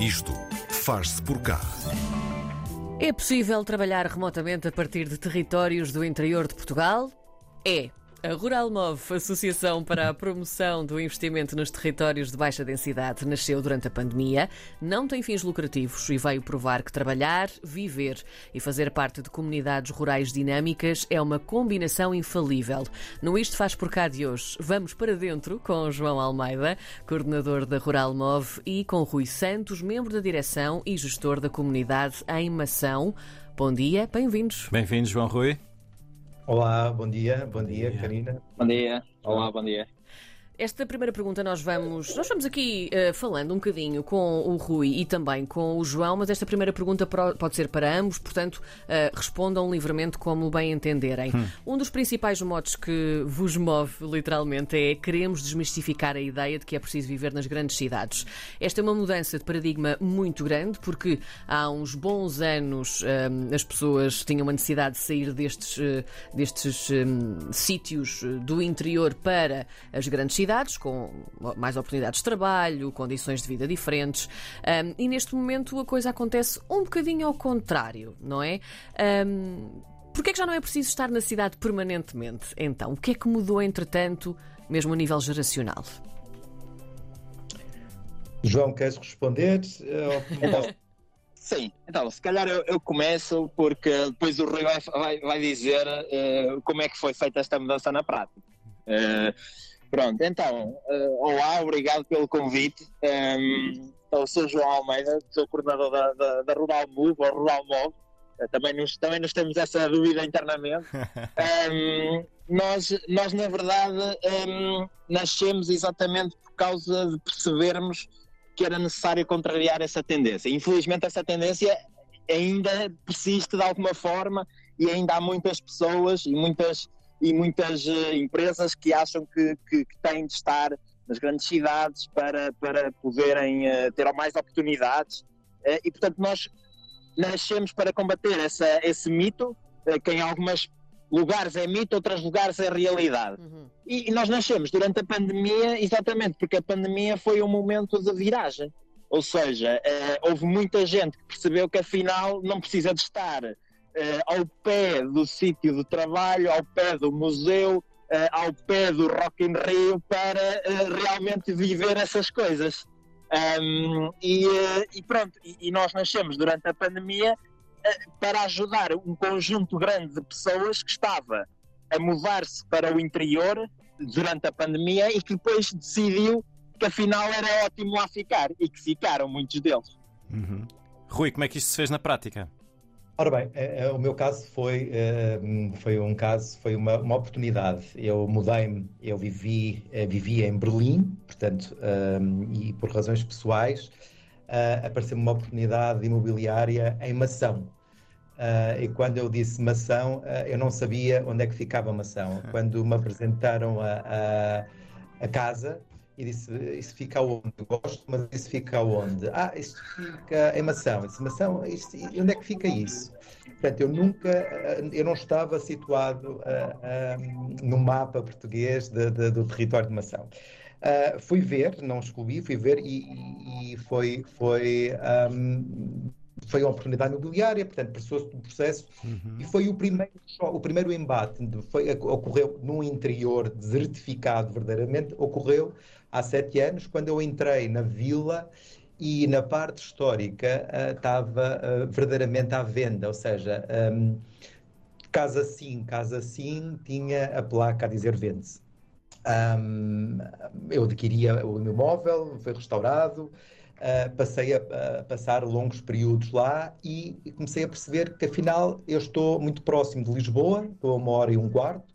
Isto faz-se por cá. É possível trabalhar remotamente a partir de territórios do interior de Portugal? É. A Ruralmov, Associação para a Promoção do Investimento nos Territórios de Baixa Densidade, nasceu durante a pandemia, não tem fins lucrativos e veio provar que trabalhar, viver e fazer parte de comunidades rurais dinâmicas é uma combinação infalível. No Isto Faz Por Cá de hoje, vamos para dentro com João Almeida, coordenador da Ruralmov, e com Rui Santos, membro da direção e gestor da comunidade em Mação. Bom dia, bem-vindos. Bem-vindos, João Rui. Olá, bom dia, bom dia, Karina. Bom dia, olá, bom dia. Esta primeira pergunta nós vamos. Nós vamos aqui uh, falando um bocadinho com o Rui e também com o João, mas esta primeira pergunta pode ser para ambos, portanto, uh, respondam livremente como bem entenderem. Hum. Um dos principais motos que vos move, literalmente, é queremos desmistificar a ideia de que é preciso viver nas grandes cidades. Esta é uma mudança de paradigma muito grande, porque há uns bons anos uh, as pessoas tinham uma necessidade de sair destes, destes um, sítios do interior para as grandes cidades cidades, com mais oportunidades de trabalho, condições de vida diferentes. Um, e neste momento a coisa acontece um bocadinho ao contrário, não é? Um, Porquê é que já não é preciso estar na cidade permanentemente? Então, o que é que mudou entretanto, mesmo a nível geracional? João, queres responder? Então, sim, então se calhar eu, eu, começo porque depois o Rui vai, vai, vai dizer uh, como é que foi feita esta mudança na prática. Uh, Pronto, então, uh, olá, obrigado pelo convite. Um, ehm, então, sou João Almeida, sou coordenador da, da, da Rural Move, ou Rural Move. Uh, também, nos, também nos temos essa dúvida internamente. Um, ehm, nós, nós, na verdade, um, ehm, nascemos exatamente por causa de percebermos que era necessário contrariar essa tendência. Infelizmente, essa tendência ainda persiste de alguma forma e ainda há muitas pessoas e muitas e muitas uh, empresas que acham que, que, que, têm de estar nas grandes cidades para, para poderem uh, ter mais oportunidades. Uh, e, portanto, nós nascemos para combater essa, esse mito, que em alguns lugares é mito, outros lugares é realidade. Uhum. E, e, nós nascemos durante a pandemia exatamente porque a pandemia foi um momento de viragem. Ou seja, houve muita gente que percebeu que afinal não precisa de estar eh, ao pé do sítio de trabalho, ao pé do museu, eh, ao pé do Rock in Rio, para eh, realmente viver essas coisas. Um, e, e, pronto, e, e, nós nascemos durante a pandemia para ajudar um conjunto grande de pessoas que estava a mudar-se para o interior durante a pandemia e que depois decidiu que afinal era ótimo lá ficar e que ficaram muitos deles. Uhum. Rui, como é que isto se fez na prática? Ora bem, é, é, o meu caso foi, é, foi um caso, foi uma, uma oportunidade. Eu mudei-me, eu vivi, vivia em Berlim, portanto, e por razões pessoais, apareceu-me uma oportunidade imobiliária em Mação. e quando eu disse Mação, eu não sabia onde é que ficava Mação. Quando me apresentaram a, a, a casa, e disse: Isso fica aonde? Gosto, mas isso fica aonde? Ah, isso fica em Mação. Disse, Mação, isto, onde é que fica isso? Portanto, eu nunca, eu não estava situado uh, no mapa português de, de, do território de Mação. Uh, fui ver, não excluí, fui ver e, e foi, foi, um, foi uma oportunidade imobiliária, portanto, passou-se do processo uhum. e foi o primeiro, o primeiro embate, foi, ocorreu no interior, desertificado verdadeiramente, ocorreu há sete anos, quando eu entrei na vila e na parte histórica uh, estava uh, verdadeiramente à venda, ou seja, um, casa sim, casa sim, tinha a placa a dizer vende-se. Um, eu adquiria o imóvel, foi restaurado, uh, passei a, a, passar longos períodos lá e, e, comecei a perceber que afinal eu estou muito próximo de Lisboa, estou a uma hora e um quarto,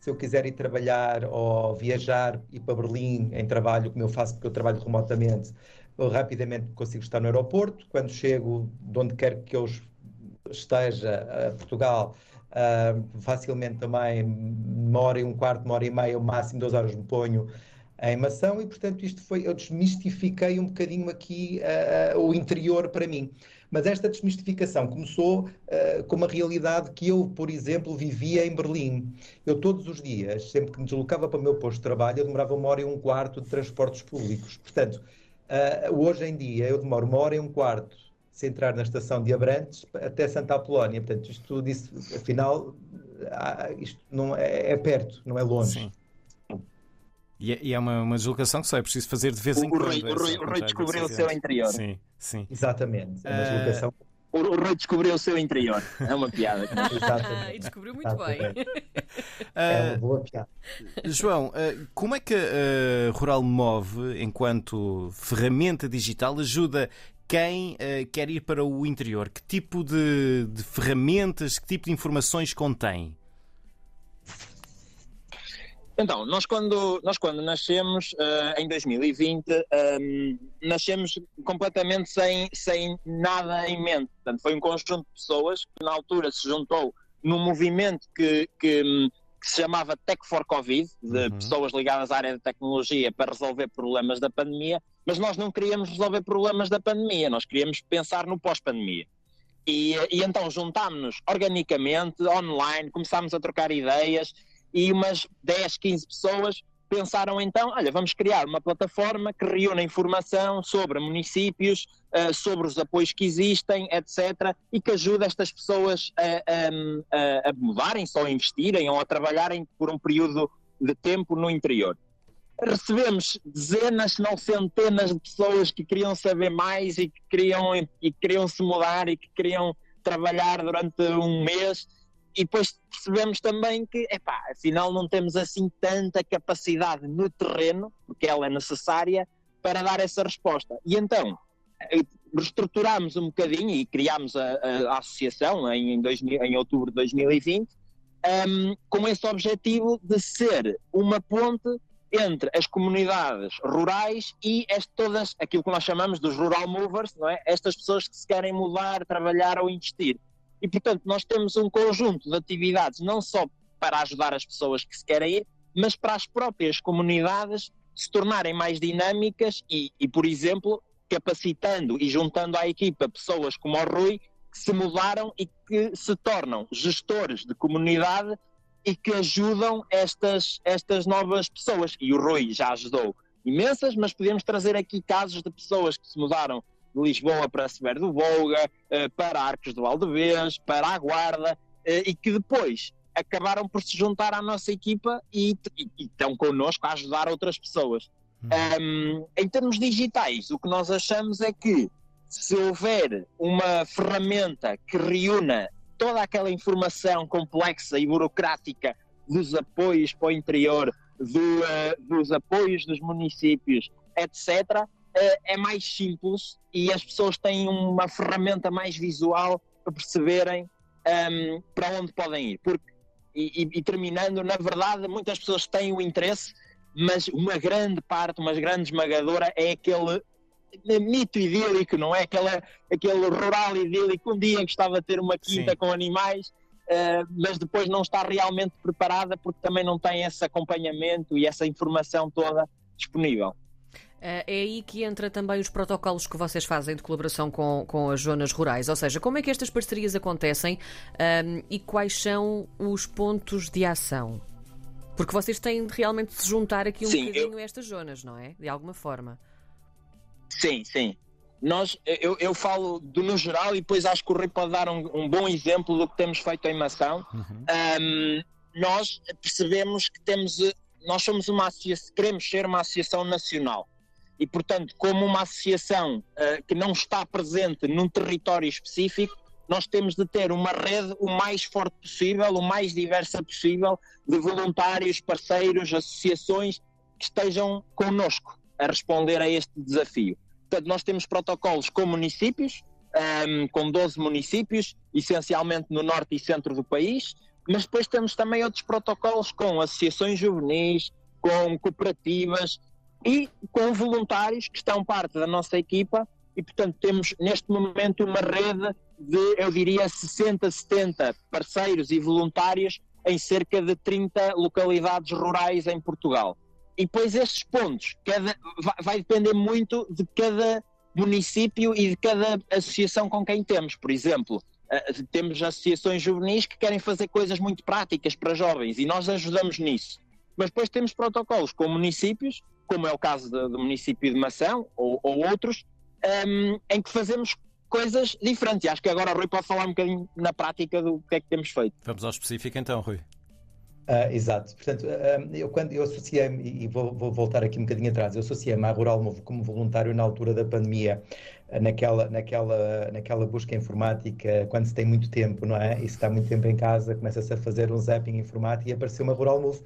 se eu quiser ir trabalhar ou viajar, ir para Berlim em trabalho, como eu faço porque eu trabalho remotamente, eu rapidamente consigo estar no aeroporto. Quando chego de onde quer que eu esteja, a Portugal, uh, facilmente também, uma hora e um quarto, uma hora e meia, o máximo duas horas me ponho em mação e, portanto, isto foi, eu desmistifiquei um bocadinho aqui uh, o interior para mim. Mas esta desmistificação começou uh, com uma realidade que eu, por exemplo, vivia em Berlim. Eu todos os dias, sempre que me deslocava para o meu posto de trabalho, eu demorava uma hora e um quarto de transportes públicos. Portanto, Uh, hoje em dia eu demoro uma hora e um quarto se entrar na estação de Abrantes até Santa Apolónia. Portanto, isto tudo isso, afinal, isto não é, é, perto, não é longe. Sim. E é, e é uma, uma deslocação que só é preciso fazer de vez em quando. o Rui, o Rui descobriu o seu interior. Sim, sim. Exatamente. É uma deslocação. Uh o, o Rui descobriu o seu interior. É uma piada. e descobriu muito bem. É uma boa piada. João, como é que a Rural Move, enquanto ferramenta digital, ajuda quem quer ir para o interior? Que tipo de, de, ferramentas, que tipo de informações contém? Então, nós quando, nós quando nascemos uh, em 2020, um, ehm, nascemos completamente sem, sem nada em mente. Portanto, foi um conjunto de pessoas que na altura se juntou num movimento que, que, que se chamava Tech for Covid, de uhum. pessoas ligadas à área de tecnologia para resolver problemas da pandemia, mas nós não queríamos resolver problemas da pandemia, nós queríamos pensar no pós-pandemia. E, e, então juntámos-nos organicamente, online, começámos a trocar ideias e umas 10, 15 pessoas pensaram então, olha, vamos criar uma plataforma que reúna informação sobre municípios, uh, sobre os apoios que existem, etc., e que ajude estas pessoas a, a, a mudarem-se ou a investirem ou a trabalharem por um período de tempo no interior recebemos dezenas, se não centenas de pessoas que queriam saber mais e que queriam, e queriam se mudar e que queriam trabalhar durante um mês. E depois percebemos também que, epá, afinal não temos assim tanta capacidade no terreno, porque ela é necessária, para dar essa resposta. E então, eh, reestruturámos um bocadinho e criámos a, a, a associação em, em, 2000, em outubro de 2020, um, com esse objetivo de ser uma ponte entre as comunidades rurais e as, todas aquilo que nós chamamos dos rural movers, não é? Estas pessoas que se querem mudar, trabalhar ou investir. E portanto, nós temos um conjunto de atividades não só para ajudar as pessoas que se querem ir, mas para as próprias comunidades se tornarem mais dinâmicas e, e por exemplo, capacitando e juntando à equipa pessoas como o Rui que se mudaram e que se tornam gestores de comunidade e que ajudam estas, estas novas pessoas. E o Rui já ajudou imensas, mas podemos trazer aqui casos de pessoas que se mudaram de Lisboa para Severo do Volga, eh, para Arcos do Valdevez, para a Guarda, eh, e que depois acabaram por se juntar à nossa equipa e, e, e estão connosco a ajudar outras pessoas. Uhum. Um, em termos digitais, o que nós achamos é que se houver uma ferramenta que reúna toda aquela informação complexa e burocrática dos apoios para o interior, do, uh, dos apoios dos municípios, etc., é mais simples e as pessoas têm uma ferramenta mais visual para perceberem um, para onde podem ir. Porque, e, e, terminando, na verdade, muitas pessoas têm o interesse, mas uma grande parte, uma grande esmagadora, é aquele mito idílico, não é? Aquela, aquele rural idílico. Um dia gostava de ter uma quinta Sim. com animais, uh, mas depois não está realmente preparada porque também não tem esse acompanhamento e essa informação toda disponível. Eh, é aí que entra também os protocolos que vocês fazem de colaboração com, com as zonas rurais, ou seja, como é que estas parcerias acontecem um, ehm, e quais são os pontos de ação? Porque vocês têm de realmente se juntar aqui um Sim, bocadinho eu... a estas zonas, não é? De alguma forma. Sim, sim. Nós, eu, eu falo do no geral e depois acho que o Rui pode dar um, um bom exemplo do que temos feito em Mação. Uhum. Um, nós percebemos que temos, nós somos uma associação, queremos ser uma associação nacional. E, portanto, como uma associação uh, que não está presente num território específico, nós temos de ter uma rede o mais forte possível, o mais diversa possível, de voluntários, parceiros, associações que estejam connosco a responder a este desafio. Portanto, nós temos protocolos com municípios, um, com 12 municípios, essencialmente no norte e centro do país, mas depois temos também outros protocolos com associações juvenis, com cooperativas e com voluntários que estão parte da nossa equipa e, portanto, temos neste momento uma rede de, eu diria, 60, 70 parceiros e voluntários em cerca de 30 localidades rurais em Portugal. E depois estes pontos, cada, vai, depender muito de cada município e de cada associação com quem temos. Por exemplo, uh, temos associações juvenis que querem fazer coisas muito práticas para jovens e nós ajudamos nisso. Mas depois temos protocolos com municípios, como é o caso do, do município de Mação ou, ou outros, um, em que fazemos coisas diferentes. E acho que agora o Rui pode falar um bocadinho na prática do que é que temos feito. Vamos ao específico então, Rui. Uh, exato. Portanto, uh, eu quando eu associei-me, e vou, vou, voltar aqui um bocadinho atrás, eu associei-me à Rural Novo como voluntário na altura da pandemia, uh, naquela, naquela, naquela busca informática, quando se tem muito tempo, não é? E se está muito tempo em casa, começa-se a fazer um zapping informático e apareceu uma Rural Move.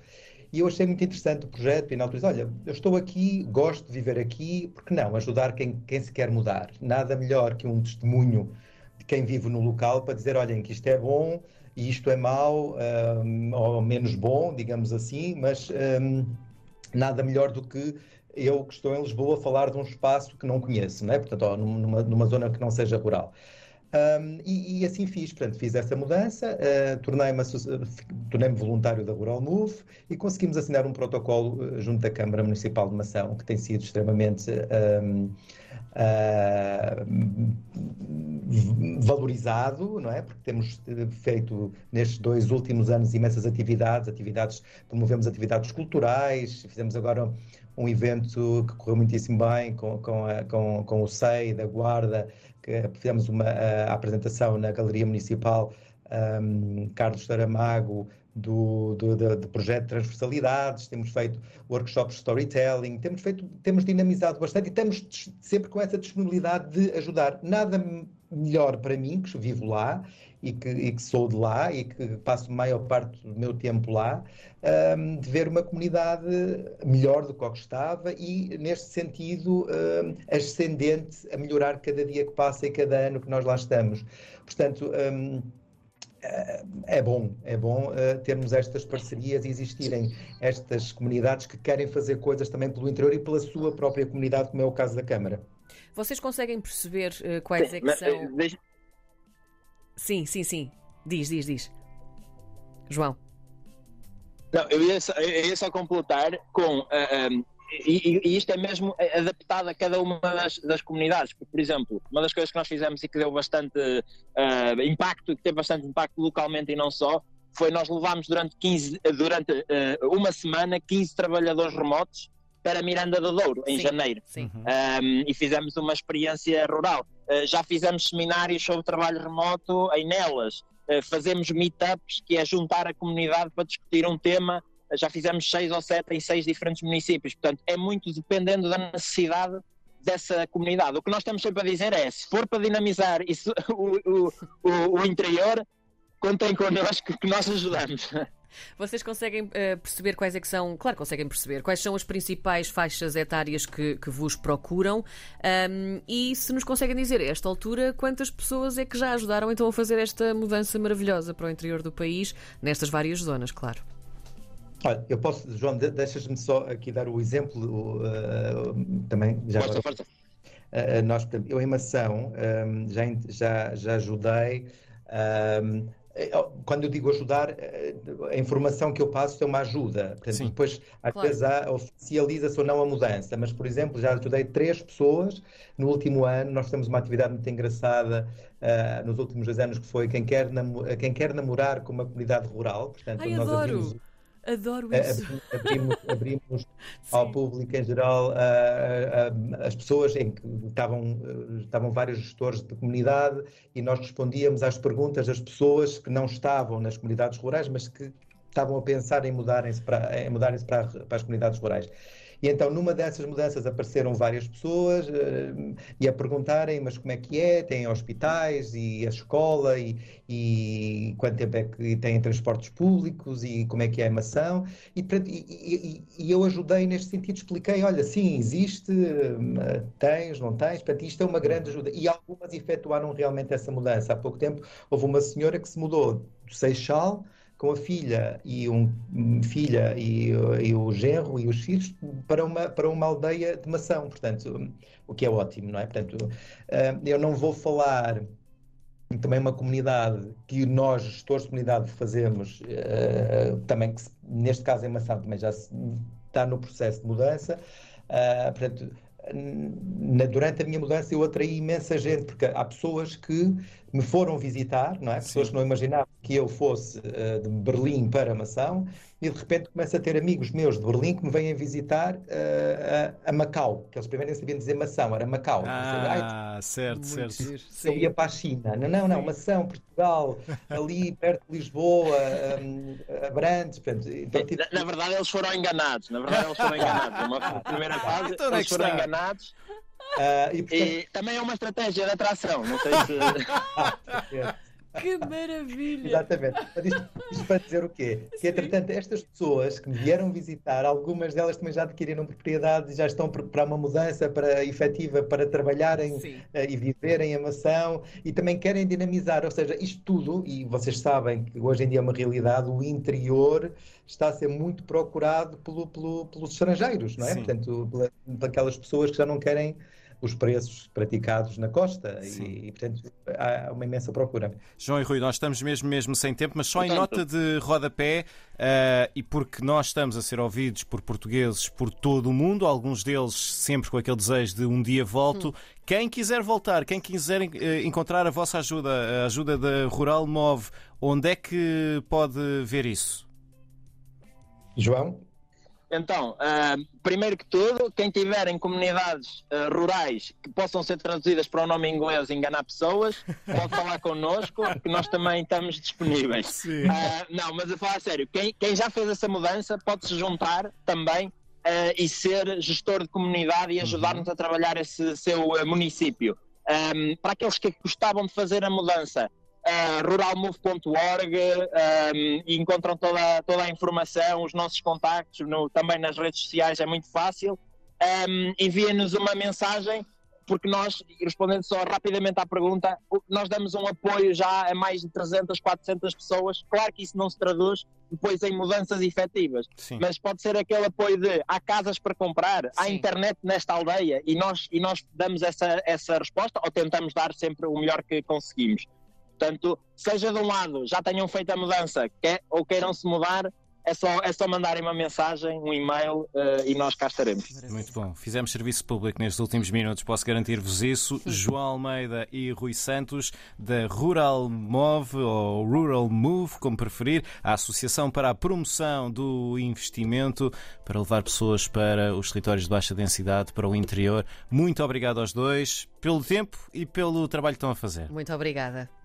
E eu achei muito interessante o projeto e na altura disse, olha, eu estou aqui, gosto de viver aqui, porque não? Ajudar quem, quem se quer mudar. Nada melhor que um testemunho de quem vive no local para dizer, olhem, que isto é bom, e isto é mau um, ou menos bom, digamos assim, mas um, nada melhor do que eu que estou em Lisboa falar de um espaço que não conheço, né? portanto, numa, numa zona que não seja rural. Um, e, e, assim fiz, portanto, fiz essa mudança, uh, tornei-me tornei voluntário da Rural Move e conseguimos assinar um protocolo uh, junto da Câmara Municipal de Mação, que tem sido extremamente um, uh, valorizado, não é? Porque temos feito nestes dois últimos anos imensas atividades, atividades, promovemos atividades culturais, fizemos agora um evento que correu muitíssimo bem com, com, a, com, com o SEI da Guarda, que fizemos uma a, apresentação na Galeria Municipal um, Carlos Saramago do, do, do, do, projeto de transversalidades, temos feito workshops de storytelling, temos, feito, temos dinamizado bastante e estamos sempre com essa disponibilidade de ajudar. Nada melhor para mim, que vivo lá e que, e que sou de lá e que passo a maior parte do meu tempo lá, um, de ver uma comunidade melhor do que o que estava e, neste sentido, um, ascendente a melhorar cada dia que passa e cada ano que nós lá estamos. Portanto, um, é bom, é bom uh, termos estas parcerias e existirem estas comunidades que querem fazer coisas também pelo interior e pela sua própria comunidade, como é o caso da Câmara. Vocês conseguem perceber uh, quais sim, é que são. Eh, deixa... Sim, sim, sim. Diz, diz, diz. João. Não, eu ia só, eu ia só completar com. Uh, um e, e, isto é mesmo adaptado a cada uma das, das, comunidades. Porque, por exemplo, uma das coisas que nós fizemos e que deu bastante uh, impacto, que teve bastante impacto localmente e não só, foi nós levámos durante, 15, durante uh, uma semana 15 trabalhadores remotos para Miranda do Douro, em sim, janeiro. Sim. Um, e fizemos uma experiência rural. Uh, já fizemos seminários sobre trabalho remoto em Nelas. fazemos meetups, que é juntar a comunidade para discutir um tema já fizemos seis ou sete em seis diferentes municípios, portanto é muito dependendo da necessidade dessa comunidade. O que nós estamos sempre a dizer é, se for para dinamizar isso, o, o, o, o interior, contem connosco que nós ajudamos. Vocês conseguem uh, perceber quais é que são, claro conseguem perceber, quais são as principais faixas etárias que, que vos procuram um, e se nos conseguem dizer a esta altura quantas pessoas é que já ajudaram então a fazer esta mudança maravilhosa para o interior do país, nestas várias zonas, claro. Olha, eu posso, João, deixas-me só aqui dar o exemplo uh, também. Já força, força. Uh, nós, eu em Mação um, já, já, já ajudei. Um, quando eu digo ajudar, a informação que eu passo é uma ajuda. Portanto, Sim. depois, às claro. vezes, oficializa-se ou não a mudança. Mas, por exemplo, já ajudei três pessoas no último ano. Nós temos uma atividade muito engraçada uh, nos últimos dois anos, que foi quem quer, quem quer namorar com uma comunidade rural. Portanto, Ai, nós adoro! Abrimos Adoro isso. Abrimos, abrimos ao público em geral as pessoas em que estavam, estavam vários gestores de comunidade e nós respondíamos às perguntas das pessoas que não estavam nas comunidades rurais, mas que estavam a pensar em mudarem-se para, em mudarem para, para as comunidades rurais. E então, numa dessas mudanças, apareceram várias pessoas uh, e a perguntarem: mas como é que é? Tem hospitais e a escola e, e quanto tempo é que têm transportes públicos e como é que é a mação? E, e, e eu ajudei neste sentido, expliquei: olha, sim, existe, uh, tens, não tens, portanto, isto é uma grande ajuda. E algumas efetuaram realmente essa mudança. Há pouco tempo houve uma senhora que se mudou do Seixal com a filha e um filha e, e, o genro e os filhos para uma para uma aldeia de mação, portanto, o que é ótimo, não é? Portanto, eh, eu não vou falar também uma comunidade que nós gestores de comunidade fazemos eh, também que neste caso em mação também já está no processo de mudança, eh, portanto durante a minha mudança eu atraí imensa gente, porque há pessoas que me foram visitar, não é? Pessoas Sim. que não imaginavam que eu fosse uh, de Berlim para Mação e de repente começo a ter amigos meus de Berlim que me vêm visitar uh, a, a, Macau, que eles primeiro nem sabiam dizer Mação, era Macau. Ah, certo, certo. Eu ia para a China. Não, não, não, Mação, Portugal, ali perto de Lisboa, um, Abrantes. Portanto, então, tipo, na, na, verdade, eles foram enganados. Na verdade, eles foram enganados. Numa primeira fase, Então, é eles foram está? enganados. Uh, e, portanto, E também é uma estratégia de atração. Não sei se. Que maravilha! Exatamente. Isto, isto para dizer o quê? Que, entretanto, estas pessoas que me vieram visitar, algumas delas também já adquiriram propriedade e já estão para uma mudança para efetiva, para trabalharem Sim. eh, e viverem a mação e também querem dinamizar. Ou seja, isto tudo, e vocês sabem que hoje em dia é uma realidade, o interior está a ser muito procurado pelo, pelo- pelos estrangeiros, não é? Sim. Portanto, pela, pelas pessoas que já não querem os preços praticados na costa e, e, portanto, há uma imensa procura. João e Rui, nós estamos mesmo, mesmo sem tempo, mas só em Portanto- nota de rodapé, eh, e porque nós estamos a ser ouvidos por portugueses por todo o mundo, alguns deles sempre com aquele desejo de um dia volto. Quem quiser voltar, quem quiser eh, encontrar a vossa ajuda, a ajuda da Rural Move, onde é que pode ver isso? João? Então, ah, primeiro que tudo, quem tiver em comunidades ah, rurais que possam ser traduzidas para o nome inglês e enganar pessoas, pode falar connosco, que nós também estamos disponíveis. Sim. Ah, não, mas a falar a sério, quem, quem já fez essa mudança pode se juntar também ah, e ser gestor de comunidade e ajudar-nos a trabalhar esse seu município. Ahm, para aqueles que gostavam de fazer a mudança, ah, ruralmove.org ahm, e encontram toda, toda a informação, os nossos contactos no- também nas redes sociais, é muito fácil. Ahm, Enviem-nos uma mensagem porque nós, respondendo só rapidamente à pergunta, nós damos um apoio já a mais de 300, 400 pessoas. Claro que isso não se traduz depois em mudanças efetivas, Sim. mas pode ser aquele apoio de há casas para comprar, há Sim. internet nesta aldeia e nós, e nós damos essa, essa resposta ou tentamos dar sempre o melhor que conseguimos. Portanto, seja de um lado já tenham feito a mudança quer, ou queiram se mudar, é só, é só mandarem uma mensagem, um e-mail eh, e nós cá estaremos. Muito bom. Fizemos serviço público nestes últimos minutos, posso garantir-vos isso. João Almeida e Rui Santos, da Rural Move, ou Rural Move, como preferir, a Associação para a Promoção do Investimento, para levar pessoas para os territórios de baixa densidade, para o interior. Muito obrigado aos dois pelo tempo e pelo trabalho que estão a fazer. Muito obrigada.